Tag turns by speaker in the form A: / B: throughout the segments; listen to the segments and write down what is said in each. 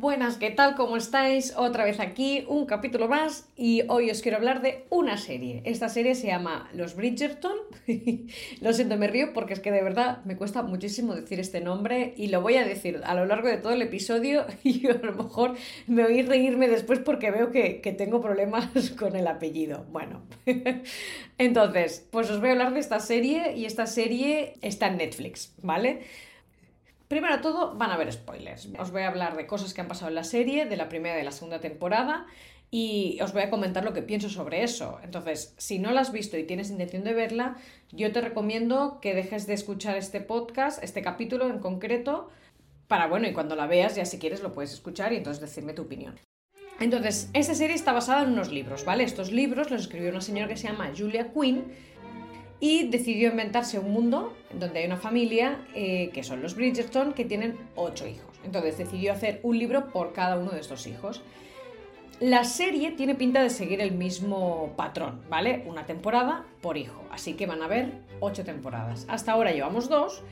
A: Buenas, ¿qué tal? ¿Cómo estáis? Otra vez aquí, un capítulo más y hoy os quiero hablar de una serie. Esta serie se llama Los Bridgerton. lo siento, me río porque es que de verdad me cuesta muchísimo decir este nombre y lo voy a decir a lo largo de todo el episodio y a lo mejor me oí reírme después porque veo que, que tengo problemas con el apellido. Bueno, entonces, pues os voy a hablar de esta serie y esta serie está en Netflix, ¿vale? Primero de todo, van a haber spoilers. Os voy a hablar de cosas que han pasado en la serie, de la primera y de la segunda temporada, y os voy a comentar lo que pienso sobre eso. Entonces, si no la has visto y tienes intención de verla, yo te recomiendo que dejes de escuchar este podcast, este capítulo en concreto, para, bueno, y cuando la veas, ya si quieres lo puedes escuchar y entonces decirme tu opinión. Entonces, esta serie está basada en unos libros, ¿vale? Estos libros los escribió una señora que se llama Julia Quinn, y decidió inventarse un mundo donde hay una familia, eh, que son los Bridgerton, que tienen ocho hijos. Entonces decidió hacer un libro por cada uno de estos hijos. La serie tiene pinta de seguir el mismo patrón, ¿vale? Una temporada por hijo. Así que van a haber ocho temporadas. Hasta ahora llevamos dos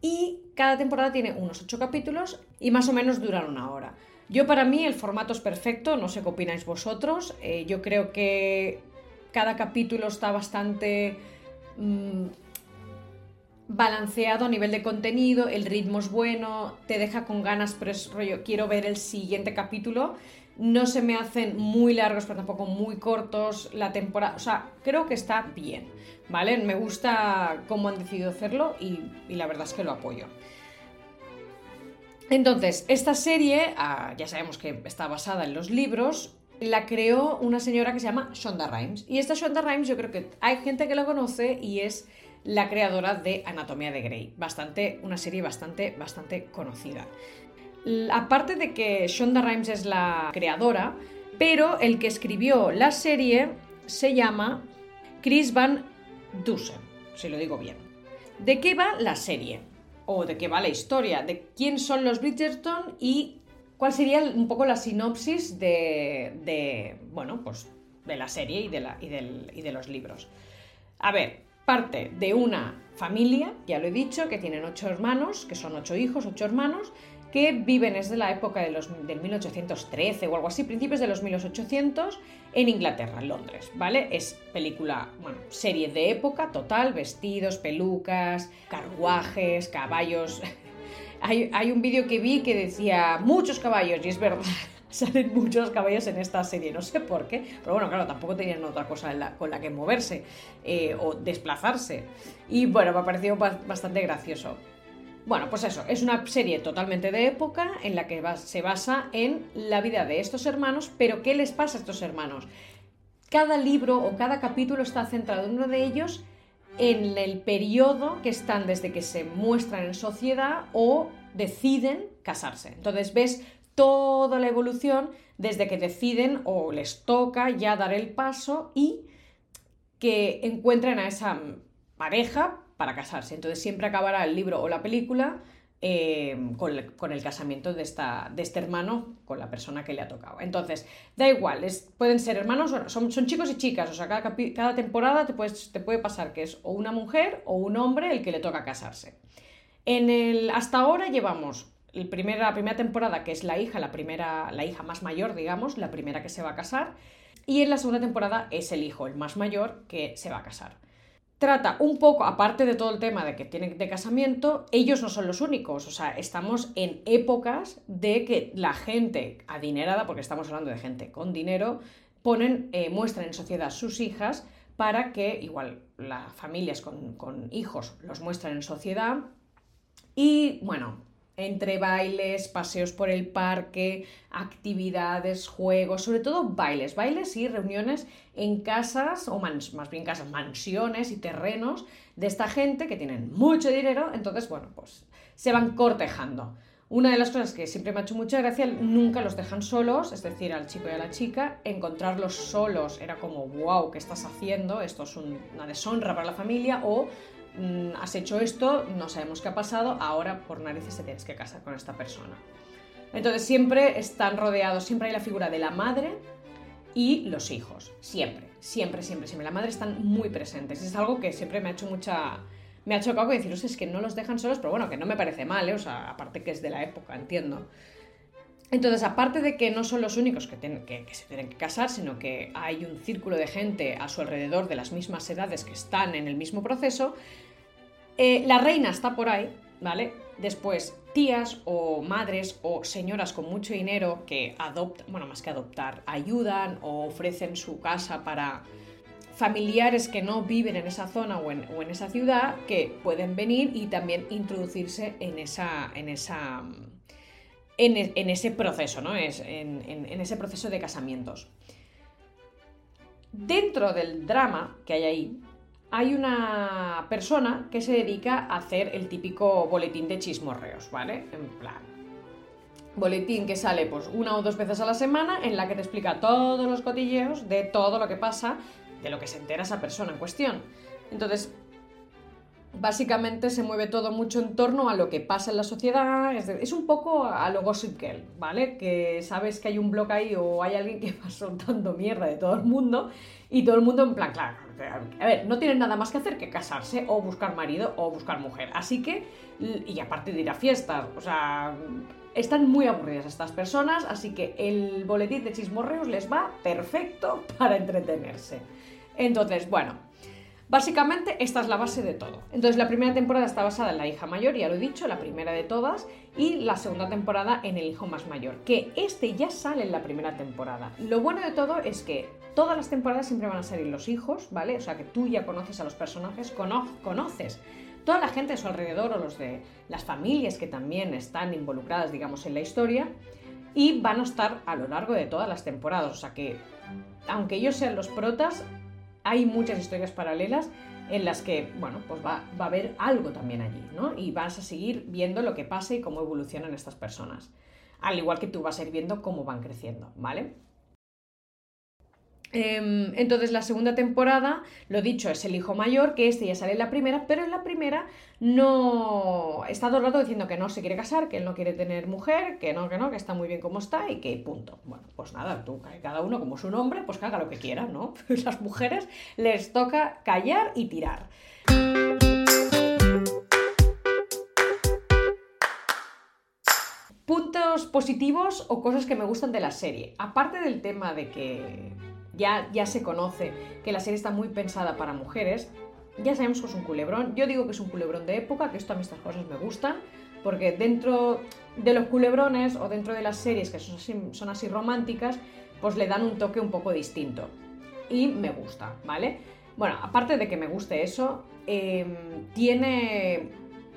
A: y cada temporada tiene unos ocho capítulos y más o menos duran una hora. Yo para mí el formato es perfecto, no sé qué opináis vosotros. Eh, yo creo que cada capítulo está bastante Mm, balanceado a nivel de contenido, el ritmo es bueno, te deja con ganas, pero es rollo, quiero ver el siguiente capítulo. No se me hacen muy largos, pero tampoco muy cortos la temporada. O sea, creo que está bien, ¿vale? Me gusta cómo han decidido hacerlo y, la verdad es que lo apoyo. Entonces, esta serie, ah, ya sabemos que está basada en los libros, la creó una señora que se llama Shonda Rhimes. Y esta Shonda Rhimes yo creo que hay gente que la conoce y es la creadora de Anatomía de Grey. Bastante, una serie bastante, bastante conocida. Aparte de que Shonda Rhimes es la creadora, pero el que escribió la serie se llama Chris Van Dusen, si lo digo bien. ¿De qué va la serie? ¿O de qué va la historia? ¿De quién son los Bridgerton y ¿Cuál sería un poco la sinopsis de, bueno, pues de la serie y de, la, y, de los libros? A ver, parte de una familia, ya lo he dicho, que tienen ocho hermanos, que son ocho hijos, ocho hermanos, que viven desde la época de los, del 1813 o algo así, principios de los 1800, en Inglaterra, en Londres, ¿vale? Es película, bueno, serie de época total, vestidos, pelucas, carruajes, caballos, Hay, un vídeo que vi que decía muchos caballos, y es verdad, salen muchos caballos en esta serie, no sé por qué, pero bueno, claro, tampoco tenían otra cosa con la que moverse eh, o desplazarse. Y bueno, me ha parecido bastante gracioso. Bueno, pues eso, es una serie totalmente de época en la que se basa en la vida de estos hermanos, pero ¿qué les pasa a estos hermanos? Cada libro o cada capítulo está centrado en uno de ellos en el periodo que están desde que se muestran en sociedad o deciden casarse. Entonces ves toda la evolución desde que deciden o les toca ya dar el paso y que encuentren a esa pareja para casarse. Entonces siempre acabará el libro o la película Em, con, el casamiento de, esta, de este hermano con la persona que le ha tocado. Entonces, da igual, pueden ser hermanos, son, son chicos y chicas, o sea, cada, cada temporada te, te puede pasar que es o una mujer o un hombre el que le toca casarse. En el, hasta ahora llevamos la primera temporada, que es la hija, la, primera, la hija más mayor, digamos, la primera que se va a casar, y en la segunda temporada es el hijo, el más mayor, que se va a casar trata un poco, aparte de todo el tema de que tienen de casamiento, ellos no son los únicos. O sea, estamos en épocas de que la gente adinerada, porque estamos hablando de gente con dinero, ponen, eh, muestran en sociedad sus hijas para que, igual, las familias con, con hijos los muestran en sociedad. Y bueno, entre bailes, paseos por el parque, actividades, juegos, sobre todo bailes, bailes y reuniones en casas, o más bien casas, mansiones y terrenos de esta gente que tienen mucho dinero, entonces, bueno, pues se van cortejando. Una de las cosas que siempre me ha hecho mucha gracia, nunca los dejan solos, es decir, al chico y a la chica, encontrarlos solos era como, wow, ¿qué estás haciendo? Esto es una deshonra para la familia, o has hecho esto, no sabemos qué ha pasado, ahora por narices te tienes que casar con esta persona. Entonces siempre están rodeados, siempre hay la figura de la madre y los hijos, siempre, siempre, siempre, siempre. La madre están muy presentes. Es algo que siempre me ha hecho mucha... Me ha chocado que deciros, es que no los dejan solos, pero bueno, que no me parece mal, ¿eh? O sea, aparte que es de la época, entiendo. Entonces, aparte de que no son los únicos que, se tienen que casar, sino que hay un círculo de gente a su alrededor de las mismas edades que están en el mismo proceso, eh, la reina está por ahí, ¿vale? Después, tías o madres o señoras con mucho dinero que adoptan, bueno, más que adoptar, ayudan o ofrecen su casa para familiares que no viven en esa zona o en, esa ciudad que pueden venir y también introducirse en esa. en esa. En, ese proceso, ¿no? Es, en, en ese proceso de casamientos. Dentro del drama que hay ahí, hay una persona que se dedica a hacer el típico boletín de chismorreos, ¿vale? En plan, boletín que sale pues una o dos veces a la semana en la que te explica todos los cotilleos de todo lo que pasa, de lo que se entera esa persona en cuestión. Entonces, básicamente se mueve todo mucho en torno a lo que pasa en la sociedad, es, un poco a lo Gossip Girl, ¿vale? Que sabes que hay un blog ahí o hay alguien que va soltando mierda de todo el mundo y todo el mundo en plan, claro, a ver, no tienen nada más que hacer que casarse o buscar marido o buscar mujer. Así que, y aparte de ir a fiestas, o sea, están muy aburridas estas personas, así que el boletín de chismorreos les va perfecto para entretenerse. Entonces, bueno, Básicamente, esta es la base de todo. Entonces, la primera temporada está basada en la hija mayor, ya lo he dicho, la primera de todas, y la segunda temporada en el hijo más mayor, que este ya sale en la primera temporada. Lo bueno de todo es que todas las temporadas siempre van a salir los hijos, ¿vale? O sea, que tú ya conoces a los personajes, conoces toda la gente de su alrededor o los de las familias que también están involucradas, digamos, en la historia, y van a estar a lo largo de todas las temporadas. O sea que, aunque ellos sean los protas, hay muchas historias paralelas en las que, bueno, pues va, a haber algo también allí, ¿no? Y vas a seguir viendo lo que pasa y cómo evolucionan estas personas. Al igual que tú vas a ir viendo cómo van creciendo, ¿vale? Em, entonces la segunda temporada, lo dicho, es el hijo mayor, que este ya sale en la primera, pero en la primera no está todo el rato diciendo que no se quiere casar, que él no quiere tener mujer, que no, que no, que está muy bien como está y que punto. Bueno, pues nada, tú, cada uno como su nombre, pues haga lo que quiera, ¿no? Las mujeres les toca callar y tirar. Puntos positivos o cosas que me gustan de la serie. Aparte del tema de que ya, ya se conoce que la serie está muy pensada para mujeres. Ya sabemos que es un culebrón. Yo digo que es un culebrón de época, que esto a mí estas cosas me gustan, porque dentro de los culebrones o dentro de las series que son así, son así románticas, pues le dan un toque un poco distinto. Y me gusta, ¿vale? Bueno, aparte de que me guste eso, em, tiene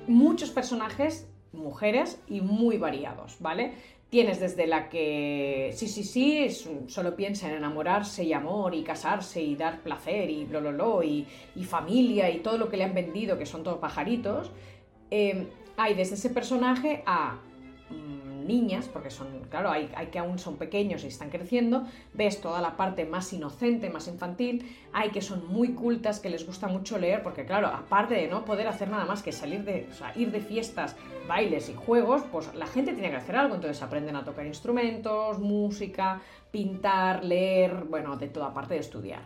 A: muchos personajes mujeres y muy variados, ¿vale? Tienes desde la que sí, sí, sí, solo piensa en enamorarse y amor y casarse y dar placer y blo, blo, y, y familia y todo lo que le han vendido, que son todos pajaritos. Eh, hay desde ese personaje a niñas, porque son, claro, hay, que aún son pequeños y están creciendo, ves toda la parte más inocente, más infantil, hay que son muy cultas, que les gusta mucho leer, porque claro, aparte de no poder hacer nada más que salir de, ir de fiestas, bailes y juegos, pues la gente tiene que hacer algo, entonces aprenden a tocar instrumentos, música, pintar, leer, bueno, de toda parte de estudiar.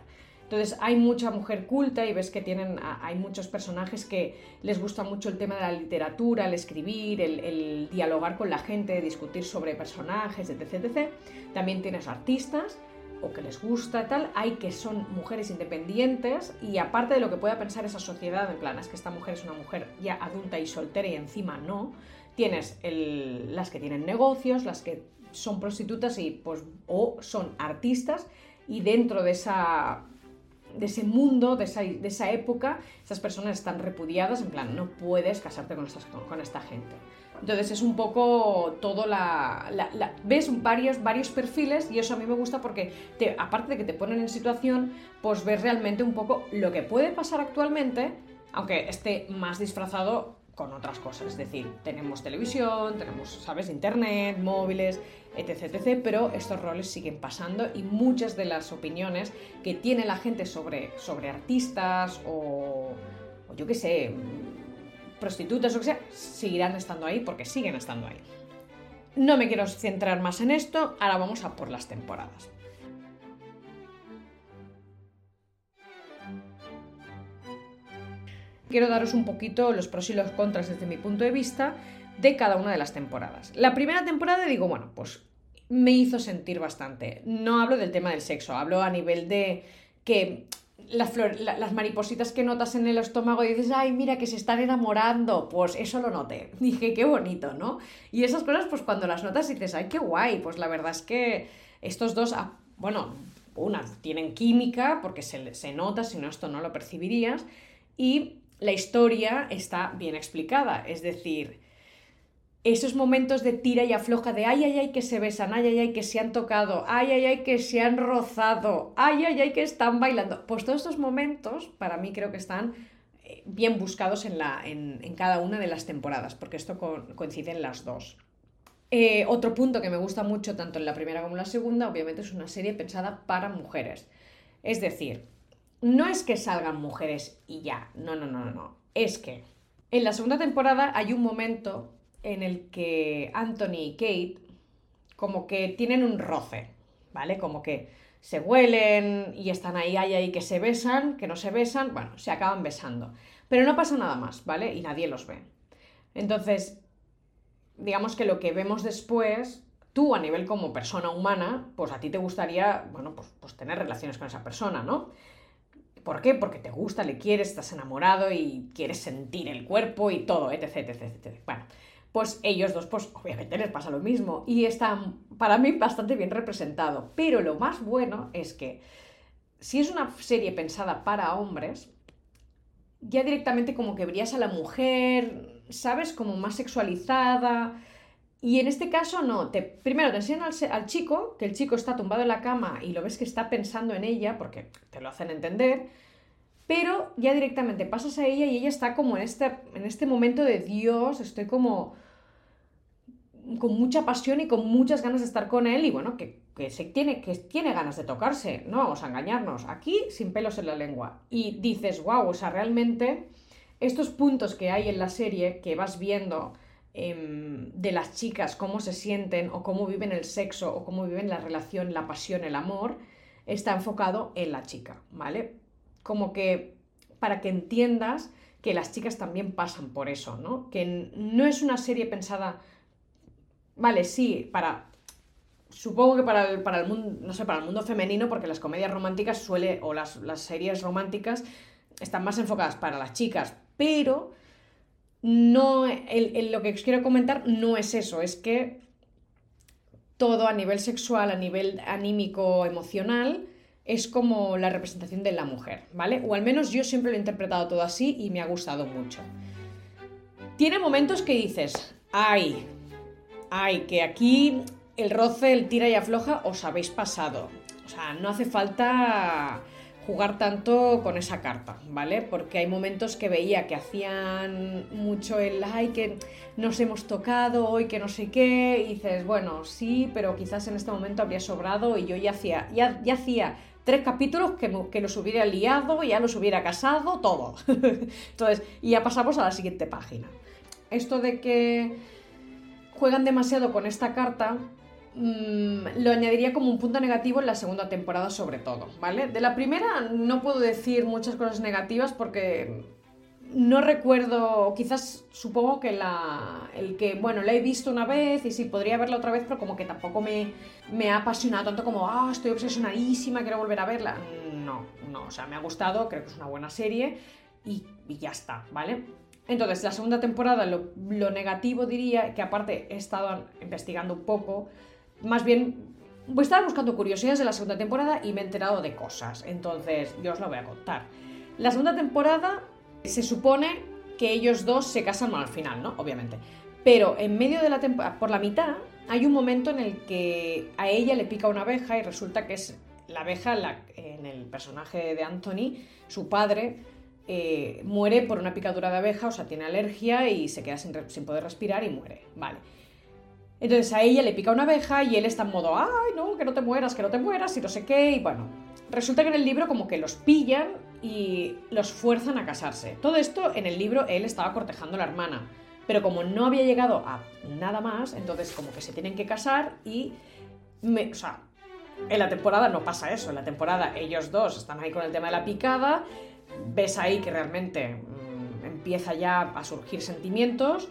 A: Entonces hay mucha mujer culta y ves que tienen, hay muchos personajes que les gusta mucho el tema de la literatura, el escribir, el, dialogar con la gente, discutir sobre personajes, etc. También tienes artistas o que les gusta tal, hay que son mujeres independientes y aparte de lo que pueda pensar esa sociedad, en plan, es que esta mujer es una mujer ya adulta y soltera y encima no, tienes las que tienen negocios, las que son prostitutas y pues o son artistas y dentro de esa de ese mundo, de esa, época, esas personas están repudiadas, en plan, no puedes casarte con, con esta gente. Entonces es un poco todo la, ves varios, varios perfiles y eso a mí me gusta porque te, aparte de que te ponen en situación, pues ves realmente un poco lo que puede pasar actualmente, aunque esté más disfrazado con otras cosas. Es decir, tenemos televisión, tenemos, ¿sabes?, internet, móviles, etc, pero estos roles siguen pasando y muchas de las opiniones que tiene la gente sobre, sobre artistas o, o yo qué sé, prostitutas o que sea, seguirán estando ahí porque siguen estando ahí. no me quiero centrar más en esto, ahora vamos a por las temporadas. Quiero daros un poquito los pros y los contras desde mi punto de vista de cada una de las temporadas. La primera temporada digo, bueno, pues me hizo sentir bastante. No hablo del tema del sexo, hablo a nivel de que las, maripositas que notas en el estómago y dices, ay, mira que se están enamorando, pues eso lo noté. Dije, qué bonito, ¿no? Y esas cosas, pues cuando las notas dices, ay, qué guay, pues la verdad es que estos dos, ah, bueno, una, tienen química, porque se, se nota, si no esto no lo percibirías, y la historia está bien explicada, es decir, esos momentos de tira y afloja de ay, ay, ay, que se besan, ay, ay, ay, que se han tocado, ay, ay, ay, que se han rozado, ay, ay, ay, que están bailando. Pues todos estos momentos para mí creo que están eh, bien buscados en, la, en, cada una de las temporadas, porque esto coincide en las dos. Eh, otro punto que me gusta mucho tanto en la primera como en la segunda, obviamente es una serie pensada para mujeres. Es decir, no es que salgan mujeres y ya, no, no, no, no, es que en la segunda temporada hay un momento en el que Anthony y Kate como que tienen un roce, ¿vale? Como que se huelen y están ahí, ahí, ahí, que se besan, que no se besan, bueno, se acaban besando. Pero no pasa nada más, ¿vale? Y nadie los ve. Entonces, digamos que lo que vemos después, tú a nivel como persona humana, pues a ti te gustaría, bueno, pues, pues tener relaciones con esa persona, ¿no? ¿Por qué? Porque te gusta, le quieres, estás enamorado y quieres sentir el cuerpo y todo, etc, etc, etc. Bueno, pues ellos dos, pues obviamente les pasa lo mismo y está para mí bastante bien representado. Pero lo más bueno es que si es una serie pensada para hombres, ya directamente como que verías a la mujer, ¿sabes? Como más sexualizada. Y en este caso no, te, primero te enseñan al, chico, que el chico está tumbado en la cama y lo ves que está pensando en ella, porque te lo hacen entender, pero ya directamente pasas a ella y ella está como en este, en este momento de Dios, estoy como con mucha pasión y con muchas ganas de estar con él y bueno, que, se tiene, que tiene ganas de tocarse, no vamos a engañarnos, aquí sin pelos en la lengua. Y dices, wow, o sea, realmente estos puntos que hay en la serie que vas viendo em, de las chicas, cómo se sienten o cómo viven el sexo o cómo viven la relación, la pasión, el amor, está enfocado en la chica, ¿vale? Como que para que entiendas que las chicas también pasan por eso, ¿no? Que no es una serie pensada, vale, sí, para, supongo que para el, para el mundo, no sé, para el mundo femenino, porque las comedias románticas suele, o las, series románticas están más enfocadas para las chicas, pero no, lo que os quiero comentar no es eso, es que todo a nivel sexual, a nivel anímico, emocional, es como la representación de la mujer, ¿vale? O al menos yo siempre lo he interpretado todo así y me ha gustado mucho. Tiene momentos que dices, ay, ay, que aquí el roce, el tira y afloja os habéis pasado. O sea, no hace falta jugar tanto con esa carta, ¿vale? Porque hay momentos que veía que hacían mucho el ay, que nos hemos tocado hoy, que no sé qué, y dices, bueno, sí, pero quizás en este momento habría sobrado y yo ya hacía, ya, ya hacía tres capítulos que, que, los hubiera liado, ya los hubiera casado, todo. Entonces, y ya pasamos a la siguiente página. Esto de que juegan demasiado con esta carta, mmm, lo añadiría como un punto negativo en la segunda temporada sobre todo, ¿vale? De la primera no puedo decir muchas cosas negativas porque no recuerdo, quizás supongo que la, el que, bueno, la he visto una vez y sí, podría verla otra vez, pero como que tampoco me, me ha apasionado tanto como, ah, estoy obsesionadísima, quiero volver a verla. No, no, o sea, me ha gustado, creo que es una buena serie y, ya está, ¿vale? Entonces, la segunda temporada, lo negativo diría que aparte he estado investigando un poco, más bien pues estaba buscando curiosidades de la segunda temporada y me he enterado de cosas, entonces yo os lo voy a contar. La segunda temporada se supone que ellos dos se casan al final, ¿no? Obviamente. Pero en medio de la temporada, por la mitad, hay un momento en el que a ella le pica una abeja y resulta que es la abeja en el personaje de Anthony, su padre, eh, muere por una picadura de abeja, o sea, tiene alergia y se queda sin, sin, poder respirar y muere. Vale. Entonces a ella le pica una abeja y él está en modo, ay, no, que no te mueras, que no te mueras y no sé qué. Y bueno, resulta que en el libro como que los pillan y los fuerzan a casarse. Todo esto en el libro él estaba cortejando a la hermana. pero como no había llegado a nada más, entonces como que se tienen que casar y... Me, o sea, en la temporada no pasa eso, en la temporada ellos dos están ahí con el tema de la picada, ves ahí que realmente mmm, empieza ya a surgir sentimientos,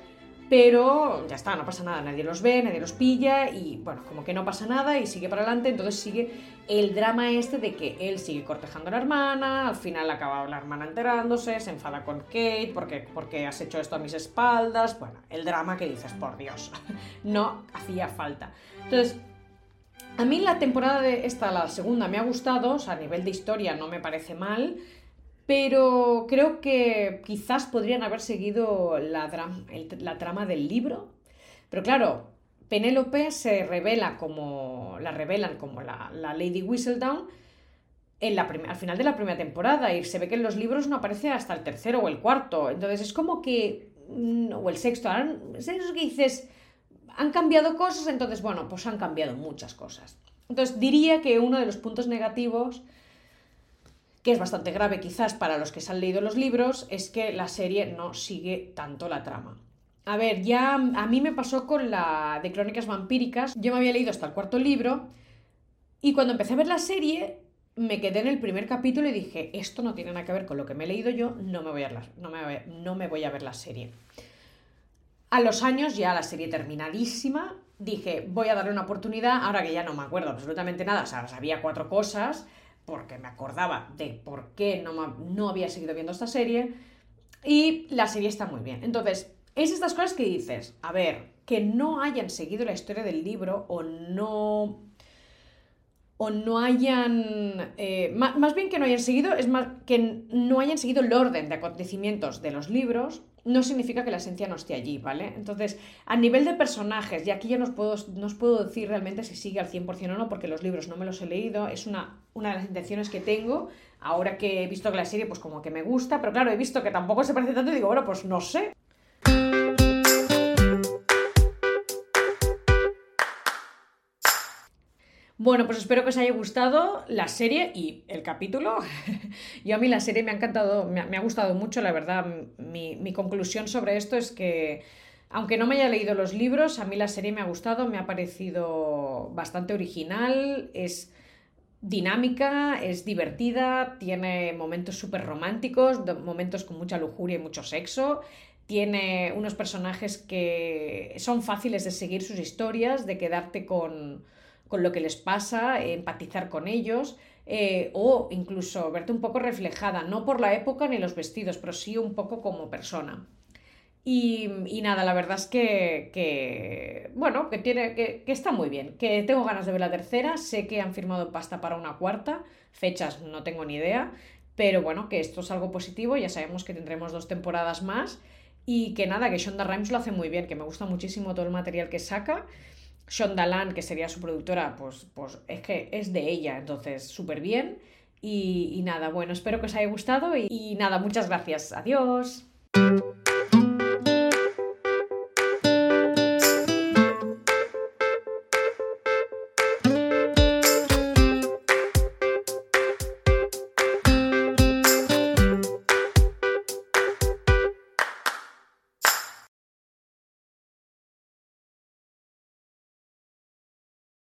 A: pero ya está, no pasa nada, nadie los ve, nadie los pilla y bueno, como que no pasa nada y sigue para adelante, entonces sigue el drama este de que él sigue cortejando a la hermana, al final acaba la hermana enterándose, se enfada con Kate porque, porque has hecho esto a mis espaldas, bueno, el drama que dices, por Dios, no hacía falta. Entonces, a mí la temporada de esta, la segunda, me ha gustado, o sea, a nivel de historia no me parece mal, pero creo que quizás podrían haber seguido la, la trama del libro. Pero claro, Penélope se revela como. la revelan como la, Lady Whistledown en la al final de la primera temporada. Y se ve que en los libros no aparece hasta el tercero o el cuarto. Entonces es como que. Mm, o el sexto. Es eso que dices han cambiado cosas, entonces, bueno, pues han cambiado muchas cosas. Entonces, diría que uno de los puntos negativos, que es bastante grave quizás para los que se han leído los libros, es que la serie no sigue tanto la trama. A ver, ya a mí me pasó con la de Crónicas Vampíricas, yo me había leído hasta el cuarto libro, y cuando empecé a ver la serie, me quedé en el primer capítulo y dije, esto no tiene nada que ver con lo que me he leído yo, no me voy a, no me, no me voy a ver la serie. A los años, ya la serie terminadísima, dije, voy a darle una oportunidad, ahora que ya no me acuerdo absolutamente nada, o sea, sabía cuatro cosas, porque me acordaba de por qué no, no había seguido viendo esta serie, y la serie está muy bien. Entonces, es estas cosas que dices, a ver, que no hayan seguido la historia del libro o no o no hayan, eh, más, más, bien que no hayan seguido, es más que no hayan seguido el orden de acontecimientos de los libros, no significa que la esencia no esté allí, ¿vale? Entonces, a nivel de personajes, y aquí ya no os puedo, no os puedo decir realmente si sigue al 100% o no, porque los libros no me los he leído, es una, una de las intenciones que tengo, ahora que he visto que la serie, pues como que me gusta, pero claro, he visto que tampoco se parece tanto y digo, bueno, pues no sé. Bueno, pues espero que os haya gustado la serie y el capítulo. Yo a mí la serie me ha encantado, me ha, gustado mucho, la verdad. Mi, mi, conclusión sobre esto es que, aunque no me haya leído los libros, a mí la serie me ha gustado, me ha parecido bastante original, es dinámica, es divertida, tiene momentos súper románticos, momentos con mucha lujuria y mucho sexo. Tiene unos personajes que son fáciles de seguir sus historias, de quedarte con con lo que les pasa, empatizar con ellos eh, o incluso verte un poco reflejada, no por la época ni los vestidos, pero sí un poco como persona. Y, nada, la verdad es que, bueno, que, tiene, que, que, está muy bien, que tengo ganas de ver la tercera, sé que han firmado pasta para una cuarta, fechas no tengo ni idea, pero bueno, que esto es algo positivo, ya sabemos que tendremos dos temporadas más y que nada, que Shonda Rhimes lo hace muy bien, que me gusta muchísimo todo el material que saca Shonda que sería su productora, pues, pues es que es de ella, entonces súper bien. Y, nada, bueno, espero que os haya gustado y, y nada, muchas gracias. Adiós.